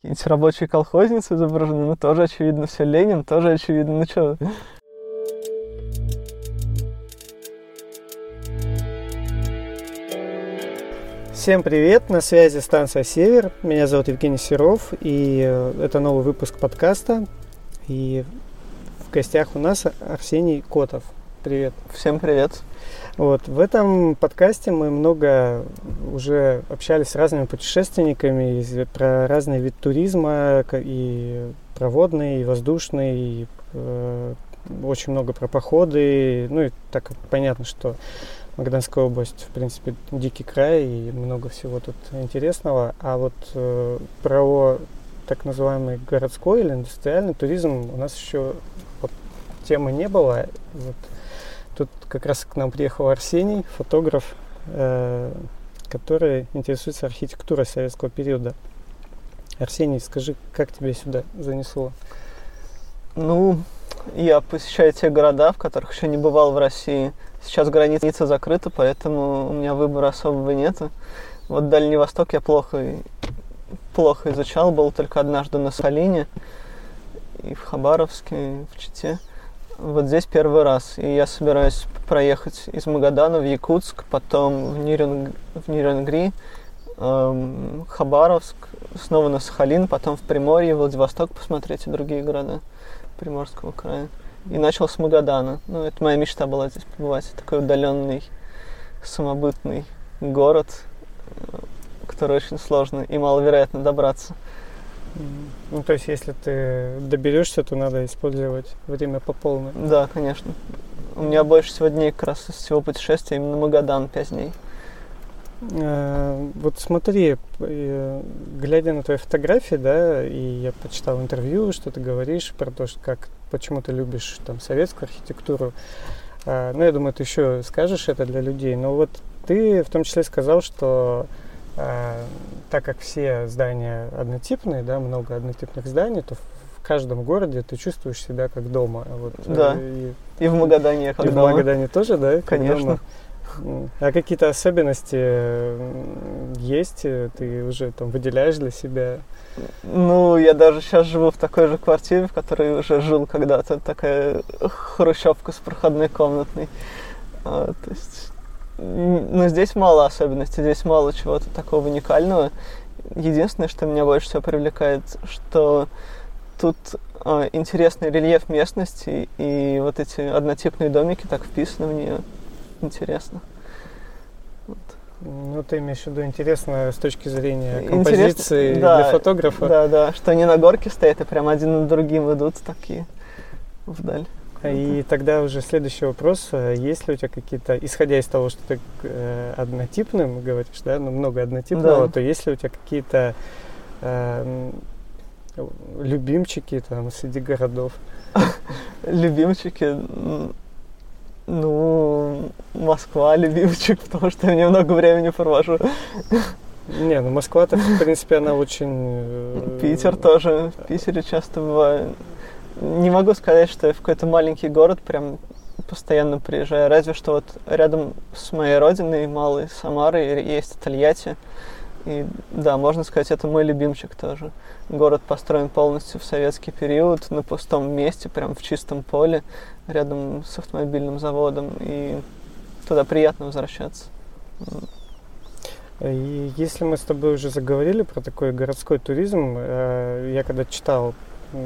Какие-нибудь рабочие колхозницы изображены, ну тоже очевидно все Ленин, тоже очевидно, ну что. Всем привет, на связи станция Север. Меня зовут Евгений Серов, и э, это новый выпуск подкаста. И в гостях у нас Арсений Котов. Привет. Всем привет. Вот, в этом подкасте мы много уже общались с разными путешественниками про разный вид туризма, и проводный, и воздушный, и э, очень много про походы. Ну и так понятно, что Магаданская область, в принципе, дикий край и много всего тут интересного. А вот э, про так называемый городской или индустриальный туризм у нас еще вот, темы не было. Вот, тут как раз к нам приехал Арсений, фотограф, э, который интересуется архитектурой советского периода. Арсений, скажи, как тебя сюда занесло? Ну, я посещаю те города, в которых еще не бывал в России. Сейчас граница закрыта, поэтому у меня выбора особого нету. Вот Дальний Восток я плохо, плохо изучал, был только однажды на Салине, и в Хабаровске, и в Чите. Вот здесь первый раз, и я собираюсь проехать из Магадана в Якутск, потом в, Ниринг... в Ниренгри, эм, Хабаровск, снова на Сахалин, потом в Приморье, Владивосток посмотреть и другие города Приморского края. И начал с Магадана. Ну, это моя мечта была здесь побывать. Такой удаленный, самобытный город, э, который очень сложно и маловероятно добраться. Ну, то есть, если ты доберешься, то надо использовать время по полной. Да, конечно. У меня больше всего дней как раз из всего путешествия именно Магадан, 5 дней. Э, вот смотри, э, глядя на твои фотографии, да, и я почитал интервью, что ты говоришь про то, что как, почему ты любишь там советскую архитектуру. Э, ну, я думаю, ты еще скажешь это для людей. Но вот ты в том числе сказал, что так как все здания однотипные, да, много однотипных зданий, то в каждом городе ты чувствуешь себя как дома. Вот, да. И, и в Магадане как и дома. в Магадане тоже, да? Конечно. Дома. А какие-то особенности есть? Ты уже там выделяешь для себя? Ну, я даже сейчас живу в такой же квартире, в которой уже жил когда-то. Такая хрущевка с проходной комнатной. А, то есть, ну, здесь мало особенностей, здесь мало чего-то такого уникального. Единственное, что меня больше всего привлекает, что тут э, интересный рельеф местности, и вот эти однотипные домики так вписаны в нее интересно. Вот. Ну, ты имеешь в виду интересно с точки зрения композиции Интерес... да, для фотографа? Да, да, что они на горке стоят и прям один над другим идут такие вдаль. И тогда уже следующий вопрос. Есть ли у тебя какие-то, исходя из того, что ты э, однотипным говоришь, да, ну, много однотипного, да. то есть ли у тебя какие-то э, любимчики там среди городов? Любимчики? Ну, Москва любимчик, потому что я немного времени провожу. Не, ну Москва-то, в принципе, она очень... Э, Питер тоже. В Питере часто бываю. Не могу сказать, что я в какой-то маленький город прям постоянно приезжаю. Разве что вот рядом с моей родиной, малой Самарой, есть Тольятти. И да, можно сказать, это мой любимчик тоже. Город построен полностью в советский период, на пустом месте, прям в чистом поле, рядом с автомобильным заводом. И туда приятно возвращаться. И если мы с тобой уже заговорили про такой городской туризм, э, я когда читал,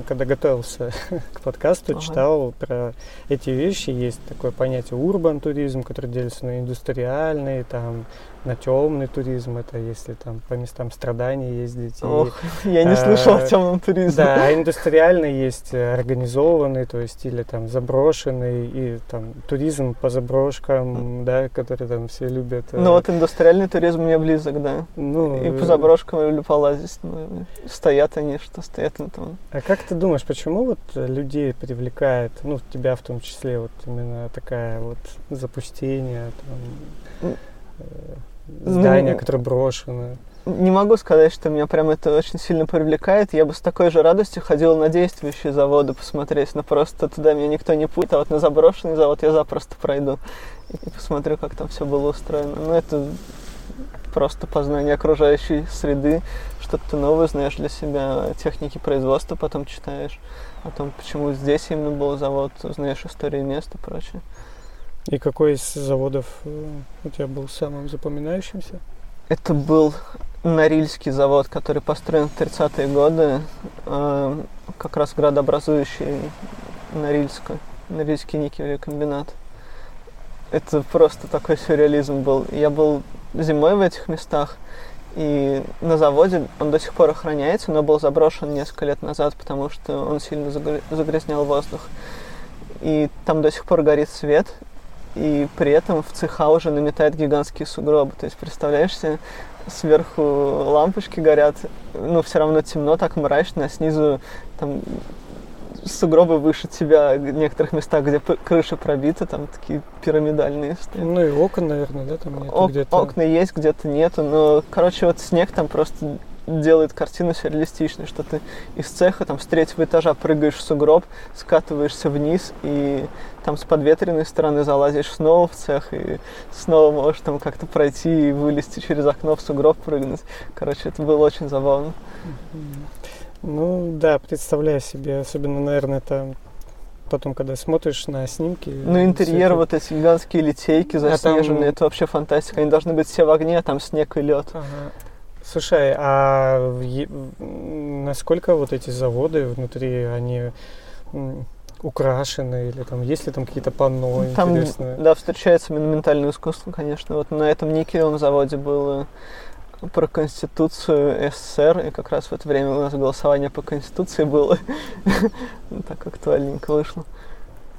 когда готовился к подкасту, ага. читал про эти вещи. Есть такое понятие урбан туризм, который делится на индустриальный, там на темный туризм, это если там по местам страданий ездить. Ох, и, я не слышал о темном туризме. Да, а индустриальный есть э, организованный, то есть или там заброшенный, и там туризм по заброшкам, да, который там все любят. Ну вот индустриальный туризм мне близок, да. Ну, и по заброшкам я люблю полазить. Ну, стоят они, что стоят на том. А как ты думаешь, почему вот людей привлекает, ну, тебя в том числе, вот именно такая вот запустение, там, здания, ну, которые брошены. Не могу сказать, что меня прям это очень сильно привлекает. Я бы с такой же радостью ходил на действующие заводы посмотреть, но просто туда меня никто не пустит, а вот на заброшенный завод я запросто пройду и посмотрю, как там все было устроено. Но это просто познание окружающей среды, что-то ты новое знаешь для себя, техники производства потом читаешь, о том, почему здесь именно был завод, знаешь историю места и прочее. И какой из заводов э, у тебя был самым запоминающимся? Это был Норильский завод, который построен в 30-е годы, э, как раз градообразующий Норильска, Норильский никелевый комбинат. Это просто такой сюрреализм был. Я был зимой в этих местах, и на заводе он до сих пор охраняется, но был заброшен несколько лет назад, потому что он сильно загрязнял воздух. И там до сих пор горит свет, и при этом в цеха уже наметает гигантские сугробы. То есть, представляешь себе, сверху лампочки горят, но все равно темно, так мрачно, а снизу там сугробы выше тебя в некоторых местах, где крыша пробита, там такие пирамидальные стоят. Ну и окон, наверное, да, там нету Ок- где-то. Окна есть, где-то нету, но, короче, вот снег там просто делает картину сюрреалистичной, что ты из цеха там с третьего этажа прыгаешь в сугроб, скатываешься вниз и там с подветренной стороны залазишь снова в цех и снова можешь там как-то пройти и вылезти через окно в сугроб прыгнуть. Короче, это было очень забавно. Ну да, представляю себе, особенно, наверное, там потом, когда смотришь на снимки. Ну, интерьер, вот эти гигантские литейки заснеженные, а там... это вообще фантастика. Они должны быть все в огне, а там снег и лед. Ага. Слушай, а насколько вот эти заводы внутри, они украшены или там есть ли там какие-то панно там, интересные? Да, встречается монументальное искусство, конечно. Вот на этом никелевом заводе было про Конституцию СССР, и как раз в это время у нас голосование по Конституции было. Так актуальненько вышло.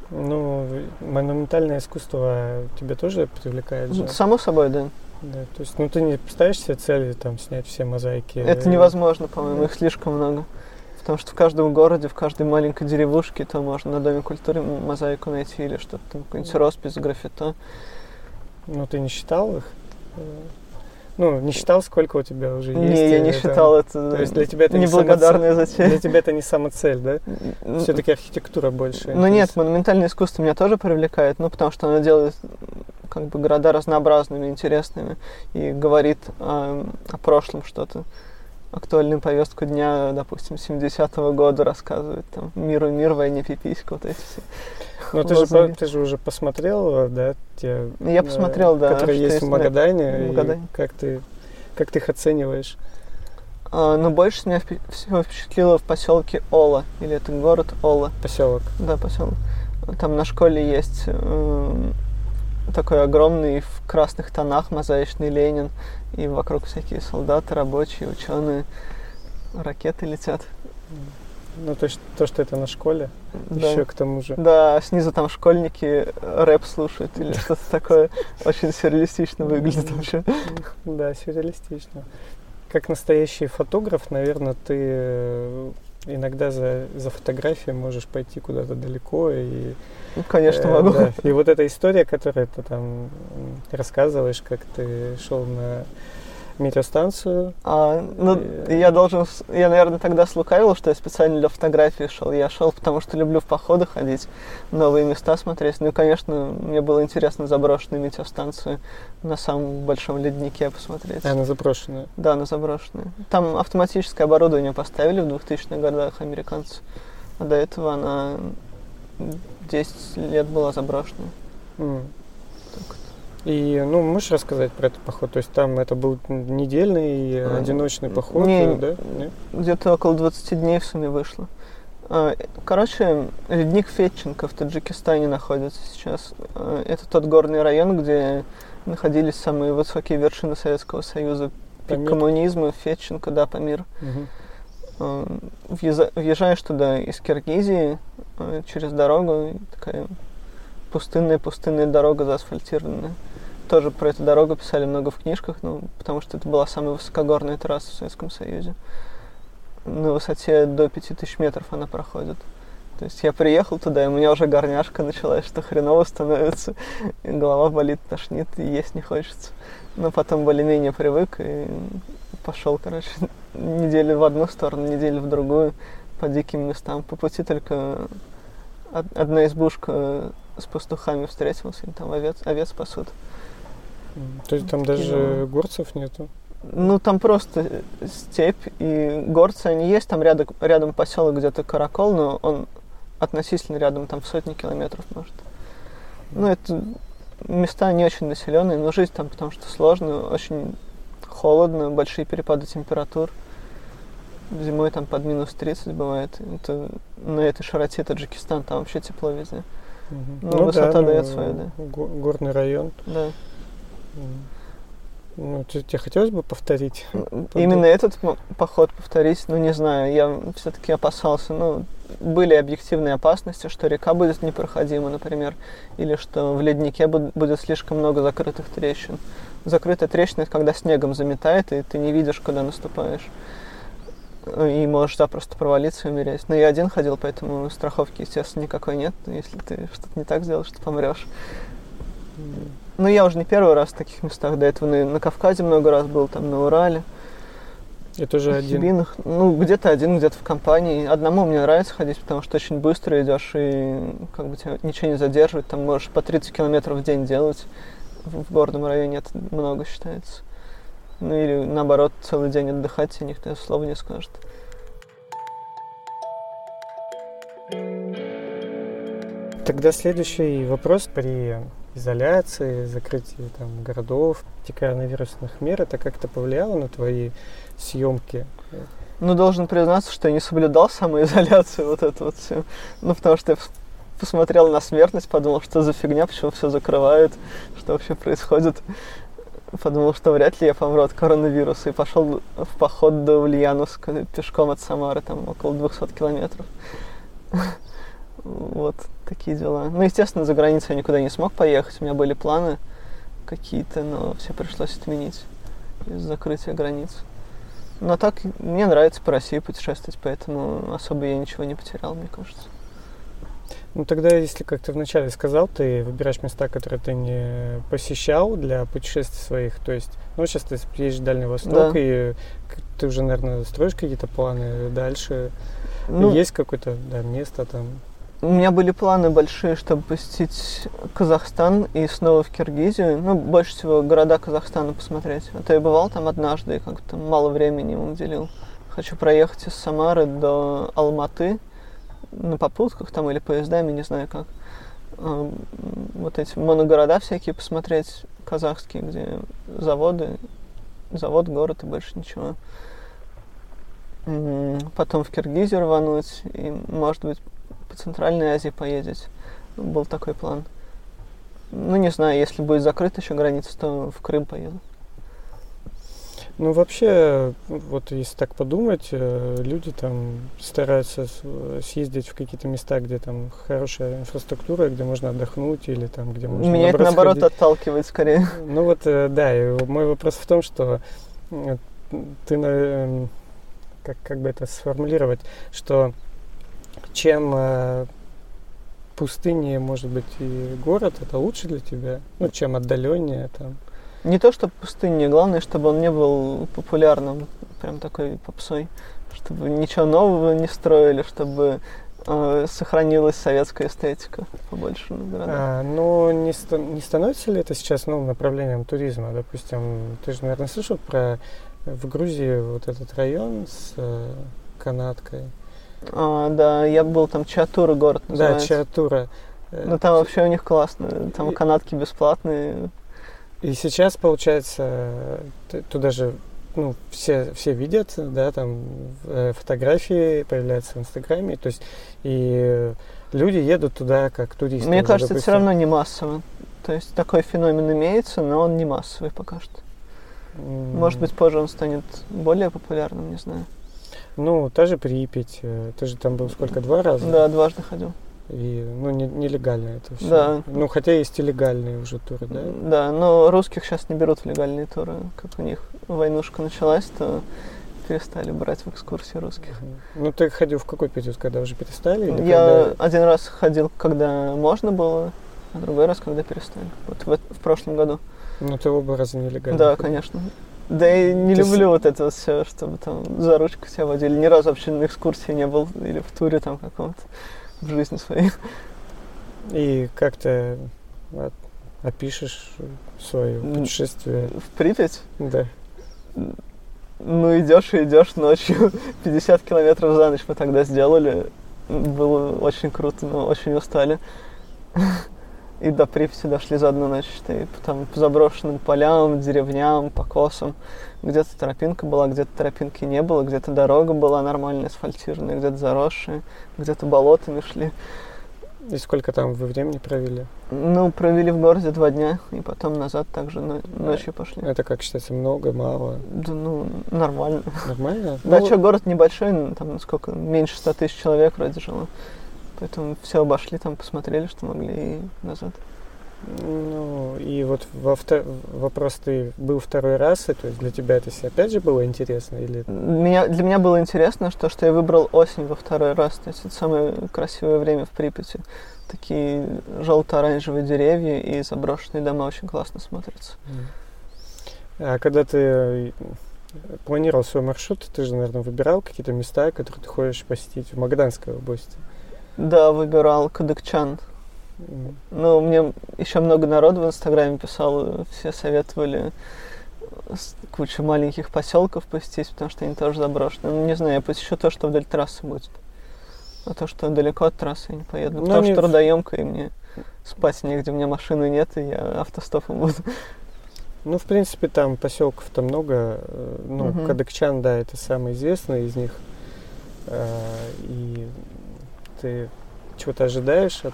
Ну, монументальное искусство тебя тоже привлекает же? Само собой, да. Да, то есть, ну ты не ставишь себе цели там снять все мозаики? Это невозможно, по-моему, их слишком много. Потому что в каждом городе, в каждой маленькой деревушке то можно на Доме культуры мозаику найти или что-то там, какой-нибудь роспись, граффито. Ну ты не считал их? Ну, не считал, сколько у тебя уже не, есть? Не, я не считал это. То есть для тебя это неблагодарная не затея. Для тебя это не самоцель, да? Все-таки архитектура больше. Ну нет, монументальное искусство меня тоже привлекает, ну потому что оно делает как бы города разнообразными, интересными и говорит о, о прошлом что-то. Актуальную повестку дня, допустим, 70-го года рассказывает, там, миру мир, войне пиписька, вот эти все. Ну, ты же, ты же уже посмотрел, да, те... Я э, посмотрел, да. Которые есть в Магадане. В Магадане. Как ты, как ты их оцениваешь? А, ну, больше меня всего впечатлило в поселке Ола, или это город Ола. Поселок. Да, поселок. Там на школе есть э, такой огромный в красных тонах мозаичный Ленин, и вокруг всякие солдаты, рабочие, ученые, ракеты летят. Ну, то, есть, то, что это на школе, да. еще к тому же. Да, снизу там школьники рэп слушают или что-то такое. Очень сюрреалистично выглядит вообще. Да, сюрреалистично. Как настоящий фотограф, наверное, ты э, иногда за, за фотографией можешь пойти куда-то далеко и ну, конечно, могу. Э, да. И вот эта история, которую ты там рассказываешь, как ты шел на метеостанцию. А, ну, и... я должен, я, наверное, тогда слукавил, что я специально для фотографии шел. Я шел, потому что люблю в походы ходить, новые места смотреть. Ну и, конечно, мне было интересно заброшенную метеостанцию на самом большом леднике посмотреть. А, на заброшенную? Да, на заброшенную. Там автоматическое оборудование поставили в 2000-х годах американцы. А до этого она 10 лет была заброшена. Mm. И, ну, можешь рассказать про этот поход? То есть там это был недельный, а, одиночный поход, не, да? Где-то около 20 дней в сумме вышло. А, короче, ледник Фетченко в Таджикистане находится сейчас. А, это тот горный район, где находились самые высокие вершины Советского Союза. Пик Памир. коммунизма, Фетченко, да, Памир. Угу. Въезжаешь туда из Киргизии через дорогу, такая пустынная-пустынная дорога заасфальтированная тоже про эту дорогу писали много в книжках, ну, потому что это была самая высокогорная трасса в Советском Союзе. На высоте до 5000 метров она проходит. То есть я приехал туда, и у меня уже горняшка началась, что хреново становится, и голова болит, тошнит, и есть не хочется. Но потом более-менее привык и пошел, короче, неделю в одну сторону, неделю в другую, по диким местам. По пути только одна избушка с пастухами встретилась, и там овец, овец пасут. То есть там даже горцев нету? Ну, там просто степь, и горцы они есть, там рядом, рядом поселок где-то Каракол, но он относительно рядом, там в сотни километров, может. Ну, это места не очень населенные, но жизнь там потому что сложно, очень холодно, большие перепады температур. Зимой там под минус 30 бывает. Это, на этой широте Таджикистан, там вообще тепло везде. Угу. Ну, ну, высота да, дает ну, свое, да. Горный район. Да. Ну, тебе хотелось бы повторить? Именно этот поход повторить, ну, не знаю, я все-таки опасался. Ну, были объективные опасности, что река будет непроходима, например, или что в леднике будет слишком много закрытых трещин. Закрытая трещина – это когда снегом заметает, и ты не видишь, куда наступаешь. И можешь запросто провалиться и умереть. Но я один ходил, поэтому страховки, естественно, никакой нет. Если ты что-то не так сделаешь, ты помрешь. Ну, я уже не первый раз в таких местах. До этого на, на Кавказе много раз был, там на Урале. Я тоже один. Хибинах. Ну, где-то один, где-то в компании. Одному мне нравится ходить, потому что очень быстро идешь и как бы тебя ничего не задерживает. Там можешь по 30 километров в день делать. В, в горном районе это много считается. Ну или наоборот, целый день отдыхать, тебе никто слова не скажет. Тогда следующий вопрос при изоляции, закрытии там, городов, коронавирусных мер, это как-то повлияло на твои съемки? Ну, должен признаться, что я не соблюдал самоизоляцию, вот это вот все. Ну, потому что я посмотрел на смертность, подумал, что за фигня, почему все закрывают, что вообще происходит. Подумал, что вряд ли я помру от коронавируса. И пошел в поход до Ульяновска пешком от Самары, там около 200 километров. Вот такие дела. Ну, естественно, за границу я никуда не смог поехать. У меня были планы какие-то, но все пришлось отменить из-за закрытия границ. Но так мне нравится по России путешествовать, поэтому особо я ничего не потерял, мне кажется. Ну тогда, если, как ты вначале сказал, ты выбираешь места, которые ты не посещал для путешествий своих, то есть, ну сейчас ты приедешь в Дальний Восток, да. и ты уже, наверное, строишь какие-то планы дальше. Ну, Есть какое-то да, место там? У меня были планы большие, чтобы посетить Казахстан и снова в Киргизию. Ну, больше всего города Казахстана посмотреть. А то я бывал там однажды и как-то мало времени ему уделил. Хочу проехать из Самары до Алматы на попутках там или поездами, не знаю как. А, вот эти моногорода всякие посмотреть, казахские, где заводы, завод, город и больше ничего. Потом в Киргизию рвануть и, может быть, по Центральной Азии поездить. Был такой план. Ну, не знаю, если будет закрыта еще граница, то в Крым поеду. Ну, вообще, вот если так подумать, э, люди там стараются съездить в какие-то места, где там хорошая инфраструктура, где можно отдохнуть или там, где можно Меня это, наоборот, ходить. отталкивает скорее. Ну, вот, э, да, и мой вопрос в том, что ты, эм, как, как бы это сформулировать, что чем э, пустыне, может быть, и город, это лучше для тебя, ну, чем отдаленнее там. Не то, что пустыня, главное, чтобы он не был популярным, прям такой попсой, чтобы ничего нового не строили, чтобы э, сохранилась советская эстетика побольше А, ну, не, ста- не становится ли это сейчас ну, направлением туризма? Допустим, ты же, наверное, слышал про в Грузии вот этот район с э, канаткой. А, да, я был там Чатура город называется. Да, Чатура. Ну там вообще у них классно, там и, канатки бесплатные. И сейчас, получается, туда же ну, все, все видят, да, там э, фотографии появляются в Инстаграме, то есть и люди едут туда как туристы. Мне уже, кажется, допустим. это все равно не массово. То есть такой феномен имеется, но он не массовый пока что. Mm. Может быть, позже он станет более популярным, не знаю. Ну, та же Припять, э, ты же там был сколько, два раза? Да, дважды ходил. И, ну, не, нелегально это все. Да. Ну, хотя есть и легальные уже туры, да? Да, но русских сейчас не берут в легальные туры. Как у них войнушка началась, то перестали брать в экскурсии русских. Ну, ты ходил в какой период, когда уже перестали? Или Я когда... один раз ходил, когда можно было, а другой раз, когда перестали. Вот в, в прошлом году. Ну, ты оба раза нелегально. Да, конечно. Да и не Ты люблю с... вот это все, чтобы там за ручку себя водили. Ни разу вообще на экскурсии не был или в туре там каком-то в жизни своей. И как-то опишешь свое путешествие? В Припять? Да. Ну, идешь и идешь ночью. 50 километров за ночь мы тогда сделали. Было очень круто, но очень устали. И до Припяти дошли за одну ночь. считай, Там по заброшенным полям, деревням, покосам. Где-то тропинка была, где-то тропинки не было, где-то дорога была нормальная, асфальтированная, где-то заросшая, где-то болотами шли. И сколько там вы времени провели? Ну, провели в городе два дня, и потом назад также но- ночью пошли. Это как считается много, мало? Да ну, нормально. Нормально? Да, Ну, что, город небольшой, там сколько, меньше 100 тысяч человек вроде жило. Поэтому все обошли, там посмотрели, что могли, и назад. Ну, и вот во вто- вопрос, ты был второй раз, и то есть для тебя это опять же было интересно? Или Меня, для меня было интересно, что, что я выбрал осень во второй раз. То есть это самое красивое время в Припяти. Такие желто-оранжевые деревья и заброшенные дома очень классно смотрятся. А когда ты э, планировал свой маршрут, ты же, наверное, выбирал какие-то места, которые ты хочешь посетить в Магаданской области. Да, выбирал Кадыкчан. М. Ну, мне еще много народу в Инстаграме писало, все советовали кучу маленьких поселков посетить, потому что они тоже заброшены. Ну, не знаю, я посещу то, что вдоль трассы будет. А то, что далеко от трассы, я не поеду. Ну, потому они что трудоемко, и мне спать негде, у меня машины нет, и я автостопом буду. Ну, в принципе, там поселков-то много. Ну, Мгм. Кадыкчан, да, это самый известный из них. Э, И ты чего-то ожидаешь от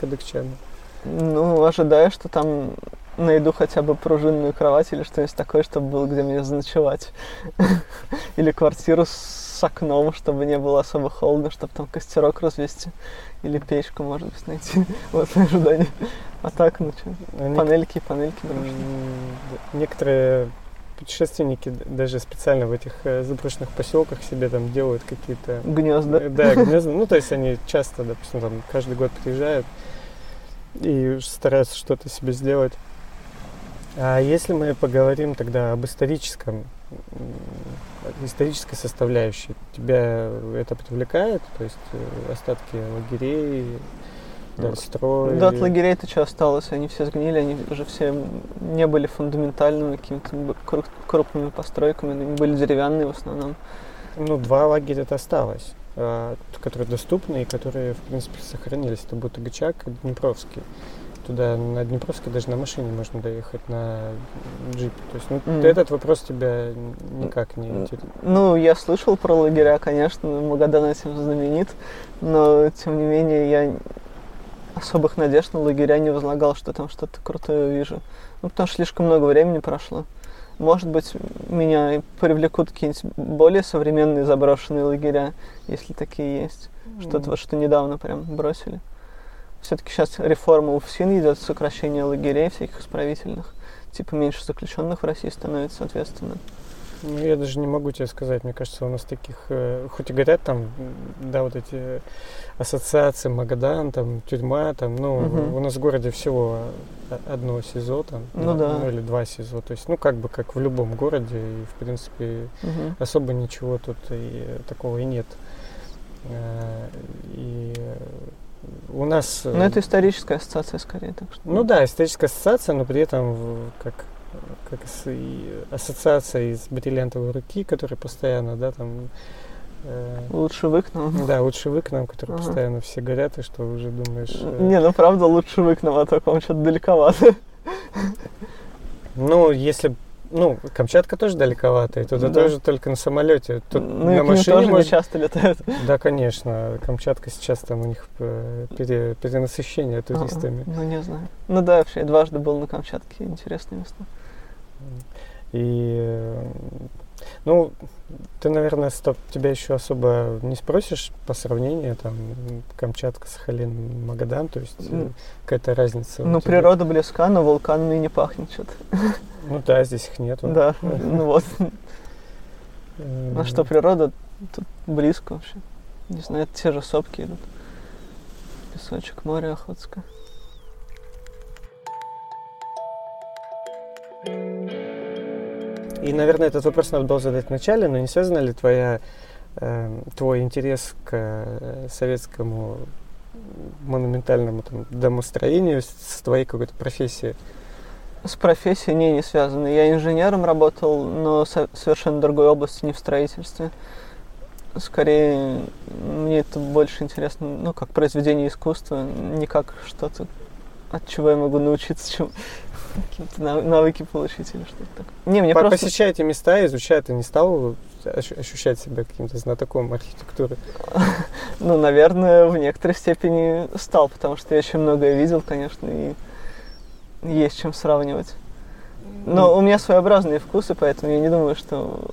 Кадыкчана? Ну, ожидаю, что там найду хотя бы пружинную кровать или что-нибудь такое, чтобы было где мне заночевать. Или квартиру с окном, чтобы не было особо холодно, чтобы там костерок развести. Или печку, может быть, найти. Вот ожидание. А так, ну что, Они- панельки, панельки Некоторые путешественники даже специально в этих э, заброшенных поселках себе там делают какие-то Гнезда. Э, Да, гнезда. Ну, то есть они часто, допустим, там каждый год приезжают и стараются что-то себе сделать. А если мы поговорим тогда об историческом, исторической составляющей, тебя это привлекает? То есть э, остатки лагерей, да, строй? Да, от лагерей-то что осталось? Они все сгнили, они уже все не были фундаментальными какими-то крупными постройками, они были деревянные в основном. Ну, два лагеря это осталось, а, которые доступны и которые, в принципе, сохранились. Это Бутыгачак и Днепровский. Туда на Днепровский даже на машине можно доехать, на джипе. То есть, ну, Мгм. этот вопрос тебя никак не интересует. Ну, я слышал про лагеря, конечно, Магадан этим знаменит, но, тем не менее, я особых надежд на лагеря не возлагал, что там что-то крутое увижу. Ну, потому что слишком много времени прошло. Может быть, меня привлекут какие-нибудь более современные заброшенные лагеря, если такие есть. Что-то вот, что недавно прям бросили. Все-таки сейчас реформа УФСИН идет, сокращение лагерей всяких исправительных. Типа меньше заключенных в России становится, соответственно. Ну, я даже не могу тебе сказать. Мне кажется, у нас таких, э, хоть и говорят там, да, вот эти ассоциации, Магадан, там, тюрьма, там, ну, Мгм. у нас в городе всего одно СИЗО, там, Ну да. или два СИЗО. То есть, ну, как бы, как в любом городе, и, в принципе, Мгм. особо ничего тут и э, такого и нет. Э, И э, у нас... э, Ну, это историческая ассоциация скорее, так что. Ну да, историческая ассоциация, но при этом как, как с- и ассоциация из бриллиантовой руки, которая постоянно, да, там... э, Лучше вы к нам. да, лучше вы к нам, которые Ага. постоянно все горят, и что уже думаешь... э, Не, ну правда лучше вы к нам, а то к вам что-то далековато. Ну, если... Ну, Камчатка тоже далековато, и туда Да. тоже только на самолете. Тут ну и на ним машине тоже не можно... часто летают. Да, конечно. Камчатка сейчас там у них э, пере- перенасыщение туристами. А, Ну, не знаю. Ну да, вообще, дважды был на Камчатке, интересные места. И, ну, ты, наверное, стоп, тебя еще особо не спросишь по сравнению, там, Камчатка, Сахалин, Магадан, то есть М. какая-то разница. Ну, природа близка, но вулканами не пахнет что-то. Ну да, здесь их нету. Да, ну вот. А что, природа тут близко вообще. Не знаю, это те же сопки идут. Песочек, море Охотское. И, наверное, этот вопрос надо было задать вначале, но не связана ли твоя, э, твой интерес к э, советскому монументальному там, домостроению с твоей какой-то профессией? С профессией не, не связаны. Я инженером работал, но со- совершенно другой области, не в строительстве. Скорее, мне это больше интересно, ну, как произведение искусства, не как что-то, от чего я могу научиться, чем какие-то нав- навыки получить или что-то такое. Не, мне просто... Посещая эти места, изучая, ты не стал ощу- ощущать себя каким-то знатоком архитектуры? Ну, наверное, в некоторой степени стал, потому что я очень многое видел, конечно, и есть чем сравнивать. Но у меня своеобразные вкусы, поэтому я не думаю, что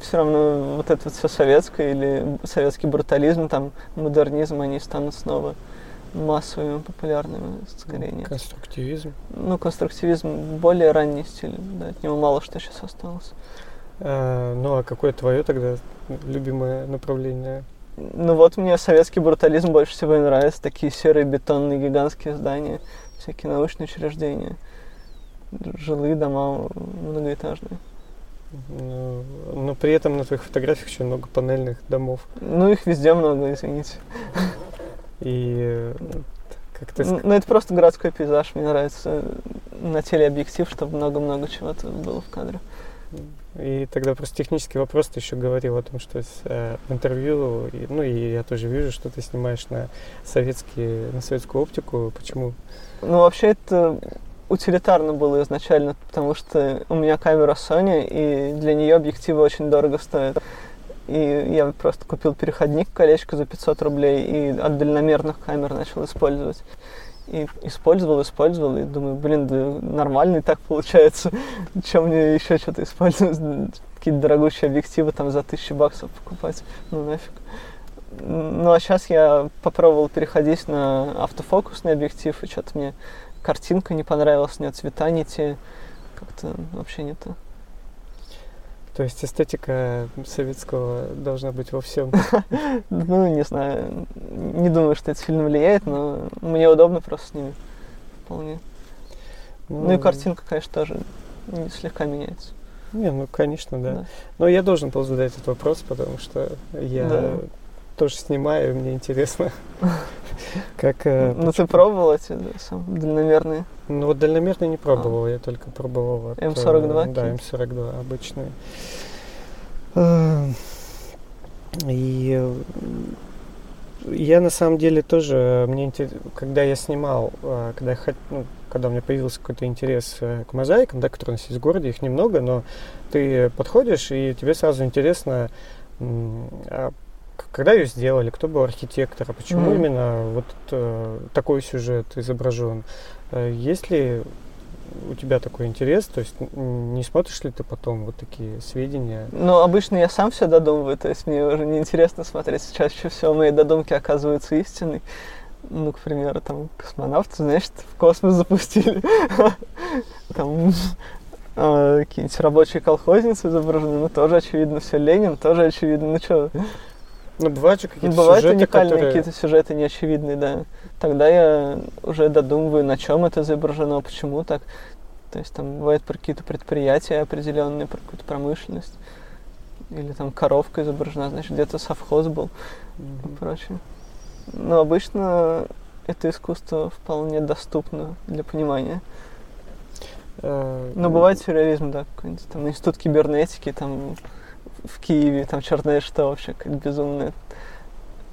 все равно вот это все советское или советский брутализм, там, модернизм, они станут снова массовыми, популярными, скорее нет. Конструктивизм. Ну, конструктивизм более ранний стиль, да, от него мало что сейчас осталось. А, ну, а какое твое тогда любимое направление? Ну вот мне советский брутализм больше всего и нравится. Такие серые бетонные гигантские здания, всякие научные учреждения, жилые дома многоэтажные. Ну, но при этом на твоих фотографиях очень много панельных домов. Ну их везде много, извините. И э, как ты Ну это просто городской пейзаж. Мне нравится на телеобъектив, чтобы много-много чего-то было в кадре. И тогда просто технический вопрос, ты еще говорил о том, что с, э, в интервью, и, ну и я тоже вижу, что ты снимаешь на, советские, на советскую оптику. Почему? Ну вообще это утилитарно было изначально, потому что у меня камера Sony, и для нее объективы очень дорого стоят. И я просто купил переходник колечко за 500 рублей и от дальномерных камер начал использовать. И использовал, использовал, и думаю, блин, да нормально и так получается. Чем мне еще что-то использовать? Какие-то дорогущие объективы там за тысячи баксов покупать. Ну нафиг. Ну а сейчас я попробовал переходить на автофокусный объектив, и что-то мне картинка не понравилась, нет цвета не те, как-то вообще не то. То есть эстетика советского должна быть во всем. Ну, не знаю, не думаю, что это сильно влияет, но мне удобно просто с ними вполне. Ну и картинка, конечно, тоже слегка меняется. Не, ну конечно, да. Да. Но я должен был задать этот вопрос, потому что я Да. тоже снимаю, мне интересно, как... э, Ну ты пробовал эти да, дальномерные? Ну вот дальномерный не пробовал, я только пробовал от, э, М42 Да, какие? М42 обычные. Э, И э, я на самом деле тоже, мне когда я снимал, э, когда, я ну, когда у меня появился какой-то интерес э, к мозаикам, да, которые у нас есть в городе, их немного, но ты подходишь, и тебе сразу интересно, а когда ее сделали, кто был архитектор, а почему Мгм. именно вот э, такой сюжет изображен. Э, Есть ли у тебя такой интерес? То есть не смотришь ли ты потом вот такие сведения? Ну, обычно я сам все додумываю, то есть мне уже неинтересно смотреть. Чаще всего мои додумки оказываются истиной. Ну, к примеру, там, космонавты, значит, в космос запустили. Там а, какие-нибудь рабочие колхозницы изображены, ну, тоже очевидно все. Ленин тоже очевидно. Ну, что, Ну, бывают же какие-то бывают сюжеты, уникальные которые... какие-то сюжеты неочевидные, да. Тогда я уже додумываю, на чем это изображено, почему так. То есть там бывает про какие-то предприятия определенные, про какую-то промышленность. Или там коровка изображена, значит, где-то совхоз был и Мгм. прочее. Но обычно это искусство вполне доступно для понимания. Э, Но бывает сюрреализм, да, какой-нибудь там институт кибернетики, там в Киеве, там черт знает что вообще, какая-то безумная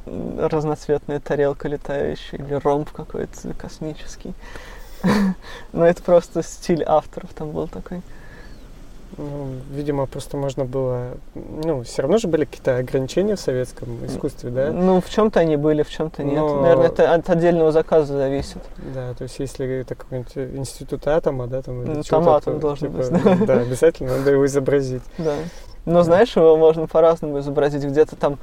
разноцветная тарелка летающая или ромб какой-то космический. Но это просто стиль авторов там был такой. Ну, видимо, просто можно было... Ну, все равно же были какие-то ограничения в советском искусстве, да? Ну, в чем-то они были, в чем-то нет. Но- Наверное, это от отдельного заказа зависит. Да, то есть если это какой-нибудь институт атома, да, там... Ну, там атом то, должен типа, быть, да. Да, обязательно надо его изобразить. Да. Но знаешь, его можно по-разному изобразить. Где-то там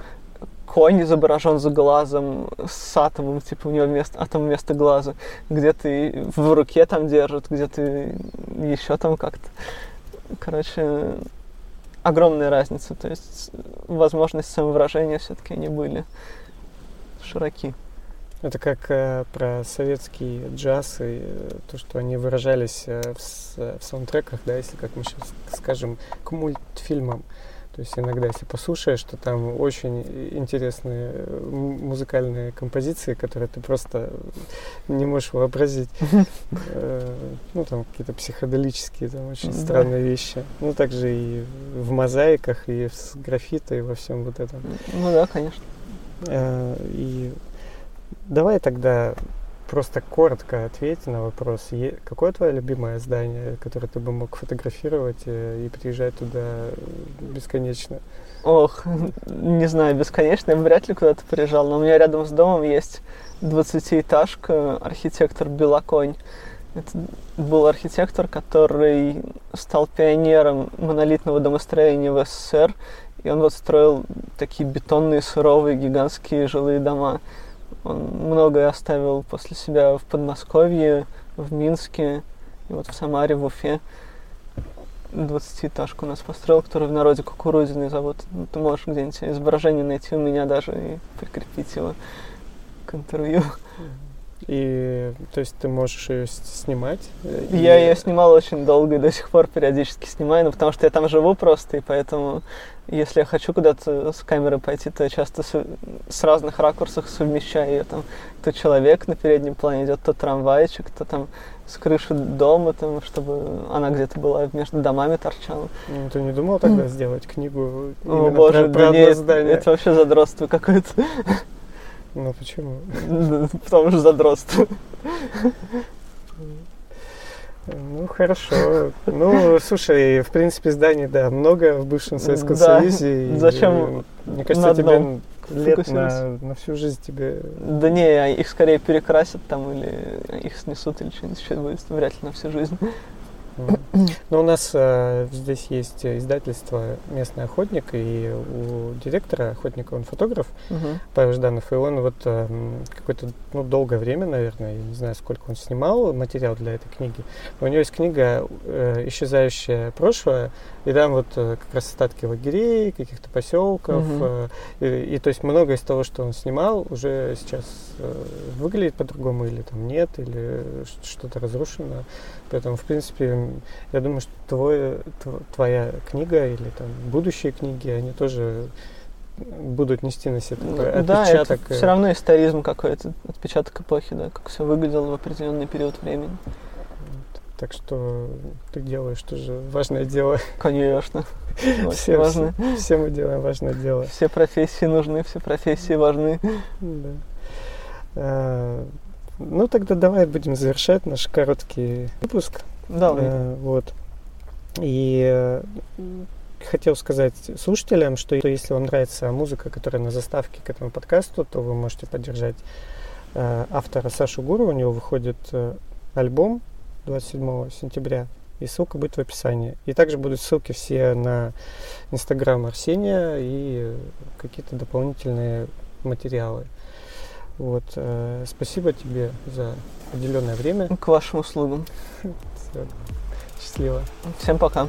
конь изображен за глазом с атомом, типа у него вместо, атом вместо глаза. Где-то в руке там держат, где-то еще там как-то. Короче, огромная разница. То есть возможности самовыражения все-таки они были широки. Это как э, про советский джаз и э, то, что они выражались э, в, с- в саундтреках, да, если как мы сейчас скажем, к мультфильмам. То есть иногда, если послушаешь, то там очень интересные музыкальные композиции, которые ты просто не можешь вообразить. Э, ну, там какие-то психоделические, там очень странные вещи. Ну, также и в мозаиках, и с граффита, и во всем вот этом. Ну да, конечно. Э, и давай тогда просто коротко ответь на вопрос. Какое твое любимое здание, которое ты бы мог фотографировать э, и приезжать туда бесконечно? Ох, не знаю, бесконечно, я вряд ли куда-то приезжал, но у меня рядом с домом есть 20-этажка, архитектор Белоконь. Это был архитектор, который стал пионером монолитного домостроения в СССР, и он вот строил такие бетонные, суровые, гигантские жилые дома. Он многое оставил после себя в Подмосковье, в Минске, и вот в Самаре, в Уфе. 20-этажку у нас построил, который в народе кукурузный завод. Ну, ты можешь где-нибудь изображение найти у меня даже и прикрепить его к интервью. И то есть ты можешь ее снимать? Я и... ее снимал очень долго и до сих пор периодически снимаю, ну, потому что я там живу просто, и поэтому если я хочу куда-то с камерой пойти, то я часто с, с разных ракурсов совмещаю ее. Там то человек на переднем плане идет, то трамвайчик, то там с крыши дома, там, чтобы она где-то была между домами торчала. Ну, ты не думал тогда сделать книгу О, боже, про, про нет, это вообще задротство какое-то. Ну почему? Потому что задротство. Ну, хорошо. Ну, слушай, в принципе, зданий, да, много в бывшем Советском да. Союзе. Зачем? Мне кажется, тебе лет на, на всю жизнь тебе... Да не, их скорее перекрасят там, или их снесут, или что-нибудь еще будет. Вряд ли на всю жизнь. Ну, у нас э, здесь есть издательство «Местный охотник», и у директора охотника он фотограф uh-huh. Павел Жданов, и он вот э, какое-то ну, долгое время, наверное, я не знаю, сколько он снимал материал для этой книги. Но у него есть книга э, «Исчезающее прошлое», и там вот э, как раз остатки лагерей, каких-то поселков, uh-huh. э, и, и то есть многое из того, что он снимал, уже сейчас э, выглядит по-другому, или там нет, или что-то разрушено. Поэтому, в принципе, я думаю, что твой, твоя книга или там будущие книги, они тоже будут нести на себе такой отпечаток. Да, это все равно историзм какой-то, отпечаток эпохи, да, как все выглядело в определенный период времени. Так что ты делаешь тоже важное дело. Конечно. Все, важно. Все, все мы делаем важное дело. Все профессии нужны, все профессии важны. Да. Ну, тогда давай будем завершать наш короткий выпуск. Давай. Э, вот. И э, хотел сказать слушателям, что если вам нравится музыка, которая на заставке к этому подкасту, то вы можете поддержать э, автора Сашу Гуру. У него выходит э, альбом 27 сентября, и ссылка будет в описании. И также будут ссылки все на инстаграм Арсения и какие-то дополнительные материалы. Вот, э, спасибо тебе за уделенное время. К вашим услугам. Все. Счастливо. Всем пока.